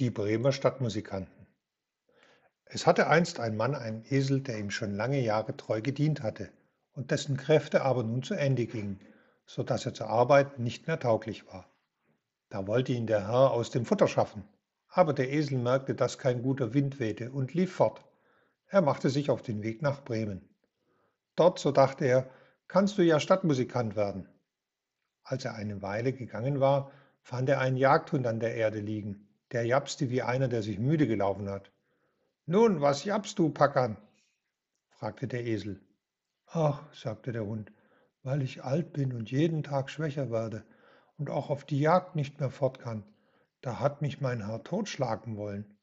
Die Bremer Stadtmusikanten. Es hatte einst ein Mann einen Esel, der ihm schon lange Jahre treu gedient hatte und dessen Kräfte aber nun zu Ende gingen, so dass er zur Arbeit nicht mehr tauglich war. Da wollte ihn der Herr aus dem Futter schaffen, aber der Esel merkte, dass kein guter Wind wehte und lief fort. Er machte sich auf den Weg nach Bremen. Dort, so dachte er, kannst du ja Stadtmusikant werden. Als er eine Weile gegangen war, fand er einen Jagdhund an der Erde liegen der japste wie einer, der sich müde gelaufen hat. Nun, was japst du, Packern? fragte der Esel. Ach, sagte der Hund, weil ich alt bin und jeden Tag schwächer werde und auch auf die Jagd nicht mehr fort kann. Da hat mich mein Herr totschlagen wollen.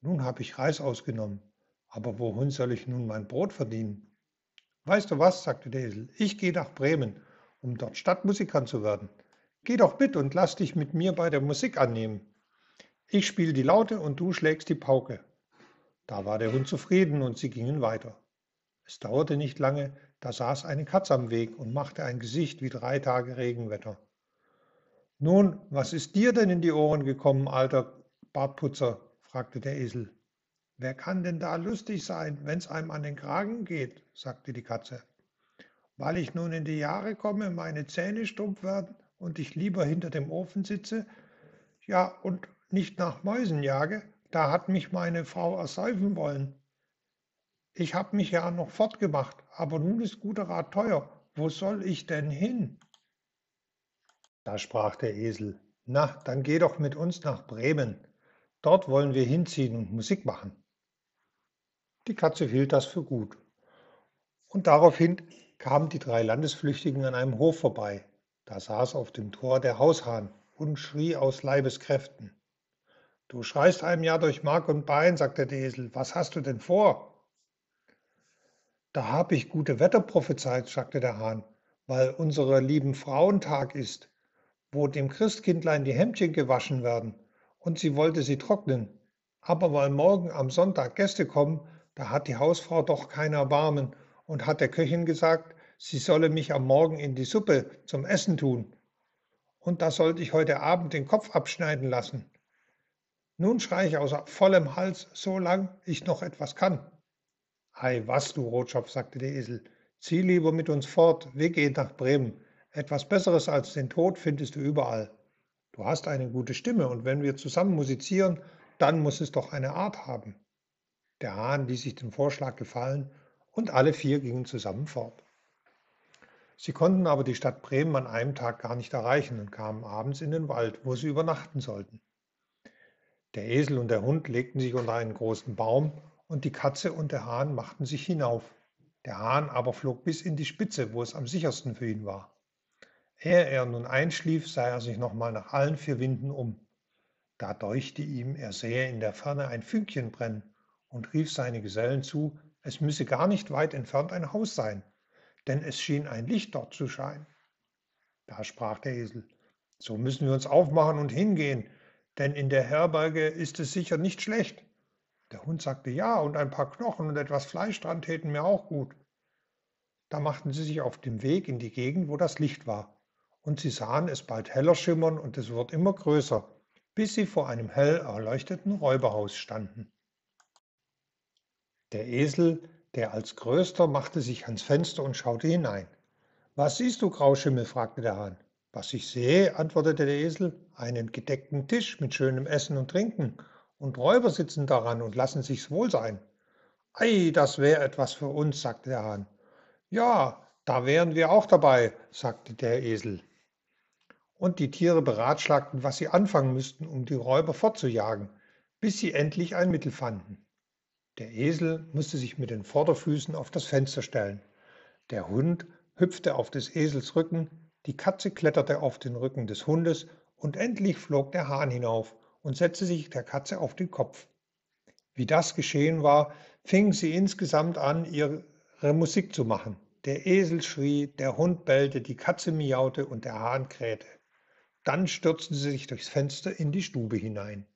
Nun habe ich Reis ausgenommen, aber wohin soll ich nun mein Brot verdienen? Weißt du was, sagte der Esel, ich gehe nach Bremen, um dort Stadtmusikant zu werden. Geh doch mit und lass dich mit mir bei der Musik annehmen. Ich spiele die Laute und du schlägst die Pauke. Da war der Hund zufrieden und sie gingen weiter. Es dauerte nicht lange, da saß eine Katze am Weg und machte ein Gesicht wie drei Tage Regenwetter. Nun, was ist dir denn in die Ohren gekommen, alter Bartputzer? fragte der Esel. Wer kann denn da lustig sein, wenn's einem an den Kragen geht? sagte die Katze. Weil ich nun in die Jahre komme, meine Zähne stumpf werden und ich lieber hinter dem Ofen sitze, ja, und nicht nach Mäusen jage, da hat mich meine Frau ersäufen wollen. Ich hab mich ja noch fortgemacht, aber nun ist guter Rat teuer. Wo soll ich denn hin? Da sprach der Esel, na, dann geh doch mit uns nach Bremen. Dort wollen wir hinziehen und Musik machen. Die Katze hielt das für gut. Und daraufhin kamen die drei Landesflüchtigen an einem Hof vorbei. Da saß auf dem Tor der Haushahn und schrie aus Leibeskräften. Du schreist einem ja durch Mark und Bein, sagte der Esel. Was hast du denn vor? Da hab ich gute Wetter prophezeit, sagte der Hahn, weil unsere lieben Frauentag ist, wo dem Christkindlein die Hemdchen gewaschen werden, und sie wollte sie trocknen. Aber weil morgen am Sonntag Gäste kommen, da hat die Hausfrau doch kein Erbarmen und hat der Köchin gesagt, sie solle mich am Morgen in die Suppe zum Essen tun. Und da sollte ich heute Abend den Kopf abschneiden lassen. Nun schrei ich aus vollem Hals, so lang ich noch etwas kann. Ei, was, du Rotschopf, sagte der Esel, zieh lieber mit uns fort, wir gehen nach Bremen. Etwas Besseres als den Tod findest du überall. Du hast eine gute Stimme, und wenn wir zusammen musizieren, dann muss es doch eine Art haben. Der Hahn ließ sich den Vorschlag gefallen, und alle vier gingen zusammen fort. Sie konnten aber die Stadt Bremen an einem Tag gar nicht erreichen und kamen abends in den Wald, wo sie übernachten sollten. Der Esel und der Hund legten sich unter einen großen Baum, und die Katze und der Hahn machten sich hinauf. Der Hahn aber flog bis in die Spitze, wo es am sichersten für ihn war. Ehe er nun einschlief, sah er sich nochmal nach allen vier Winden um. Da deuchte ihm, er sähe in der Ferne ein Fünkchen brennen und rief seine Gesellen zu, es müsse gar nicht weit entfernt ein Haus sein, denn es schien ein Licht dort zu scheinen. Da sprach der Esel, so müssen wir uns aufmachen und hingehen, denn in der Herberge ist es sicher nicht schlecht. Der Hund sagte ja, und ein paar Knochen und etwas Fleisch dran täten mir auch gut. Da machten sie sich auf den Weg in die Gegend, wo das Licht war, und sie sahen es bald heller schimmern und es wurde immer größer, bis sie vor einem hell erleuchteten Räuberhaus standen. Der Esel, der als größter, machte sich ans Fenster und schaute hinein. Was siehst du, Grauschimmel? fragte der Hahn. Was ich sehe, antwortete der Esel, einen gedeckten Tisch mit schönem Essen und Trinken, und Räuber sitzen daran und lassen sich's wohl sein. Ei, das wäre etwas für uns, sagte der Hahn. Ja, da wären wir auch dabei, sagte der Esel. Und die Tiere beratschlagten, was sie anfangen müssten, um die Räuber fortzujagen, bis sie endlich ein Mittel fanden. Der Esel musste sich mit den Vorderfüßen auf das Fenster stellen. Der Hund hüpfte auf des Esels Rücken, die Katze kletterte auf den Rücken des Hundes und endlich flog der Hahn hinauf und setzte sich der Katze auf den Kopf. Wie das geschehen war, fingen sie insgesamt an, ihre Musik zu machen. Der Esel schrie, der Hund bellte, die Katze miaute und der Hahn krähte. Dann stürzten sie sich durchs Fenster in die Stube hinein.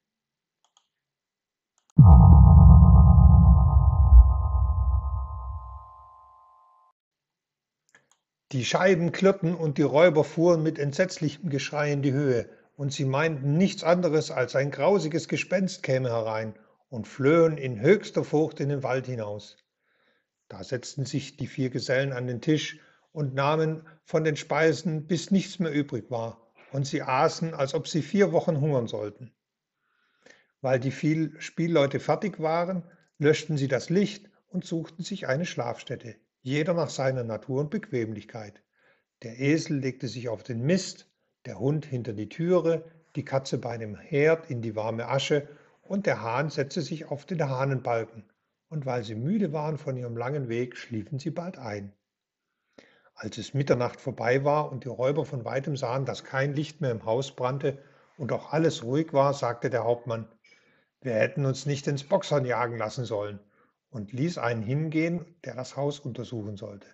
Die Scheiben klirrten und die Räuber fuhren mit entsetzlichem Geschrei in die Höhe. und sie meinten nichts anderes als ein grausiges Gespenst käme herein und flöhen in höchster Furcht in den Wald hinaus. Da setzten sich die vier Gesellen an den Tisch und nahmen von den Speisen, bis nichts mehr übrig war, und sie aßen, als ob sie vier Wochen hungern sollten. Weil die viel Spielleute fertig waren, löschten sie das Licht und suchten sich eine Schlafstätte, jeder nach seiner Natur und Bequemlichkeit. Der Esel legte sich auf den Mist, der Hund hinter die Türe, die Katze bei dem Herd in die warme Asche und der Hahn setzte sich auf den Hahnenbalken. Und weil sie müde waren von ihrem langen Weg, schliefen sie bald ein. Als es Mitternacht vorbei war und die Räuber von weitem sahen, dass kein Licht mehr im Haus brannte und auch alles ruhig war, sagte der Hauptmann, wir hätten uns nicht ins Boxhorn jagen lassen sollen und ließ einen hingehen, der das Haus untersuchen sollte.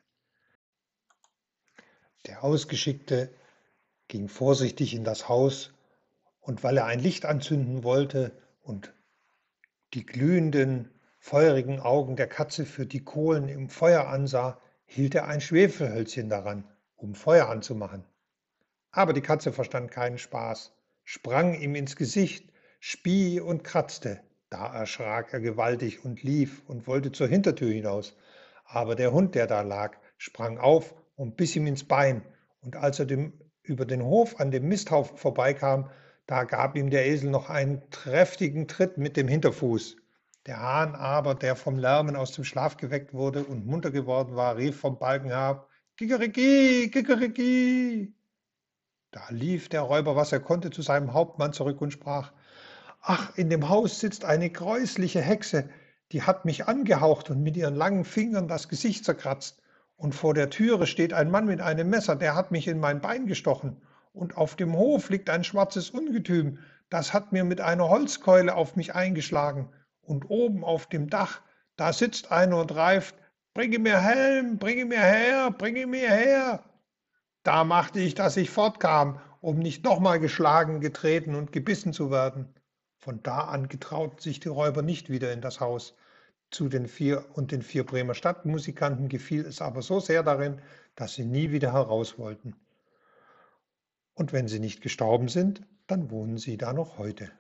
Der Ausgeschickte ging vorsichtig in das Haus und weil er ein Licht anzünden wollte und die glühenden, feurigen Augen der Katze für die Kohlen im Feuer ansah, hielt er ein Schwefelhölzchen daran, um Feuer anzumachen. Aber die Katze verstand keinen Spaß, sprang ihm ins Gesicht, spie und kratzte. Da erschrak er gewaltig und lief und wollte zur Hintertür hinaus. Aber der Hund, der da lag, sprang auf und biss ihm ins Bein. Und als er dem über den Hof an dem Misthaufen vorbeikam, da gab ihm der Esel noch einen kräftigen Tritt mit dem Hinterfuß. Der Hahn aber, der vom Lärmen aus dem Schlaf geweckt wurde und munter geworden war, rief vom Balken herab, Kikeriki, Kikeriki. Da lief der Räuber, was er konnte, zu seinem Hauptmann zurück und sprach, Ach, in dem Haus sitzt eine gräusliche Hexe, die hat mich angehaucht und mit ihren langen Fingern das Gesicht zerkratzt. Und vor der Türe steht ein Mann mit einem Messer, der hat mich in mein Bein gestochen. Und auf dem Hof liegt ein schwarzes Ungetüm, das hat mir mit einer Holzkeule auf mich eingeschlagen. Und oben auf dem Dach, da sitzt einer und reift, bringe mir Helm, bringe mir her, bringe mir her. Da machte ich, dass ich fortkam, um nicht nochmal geschlagen, getreten und gebissen zu werden. Von da an getrauten sich die Räuber nicht wieder in das Haus, zu den vier und den vier Bremer Stadtmusikanten gefiel es aber so sehr darin, dass sie nie wieder heraus wollten. Und wenn sie nicht gestorben sind, dann wohnen sie da noch heute.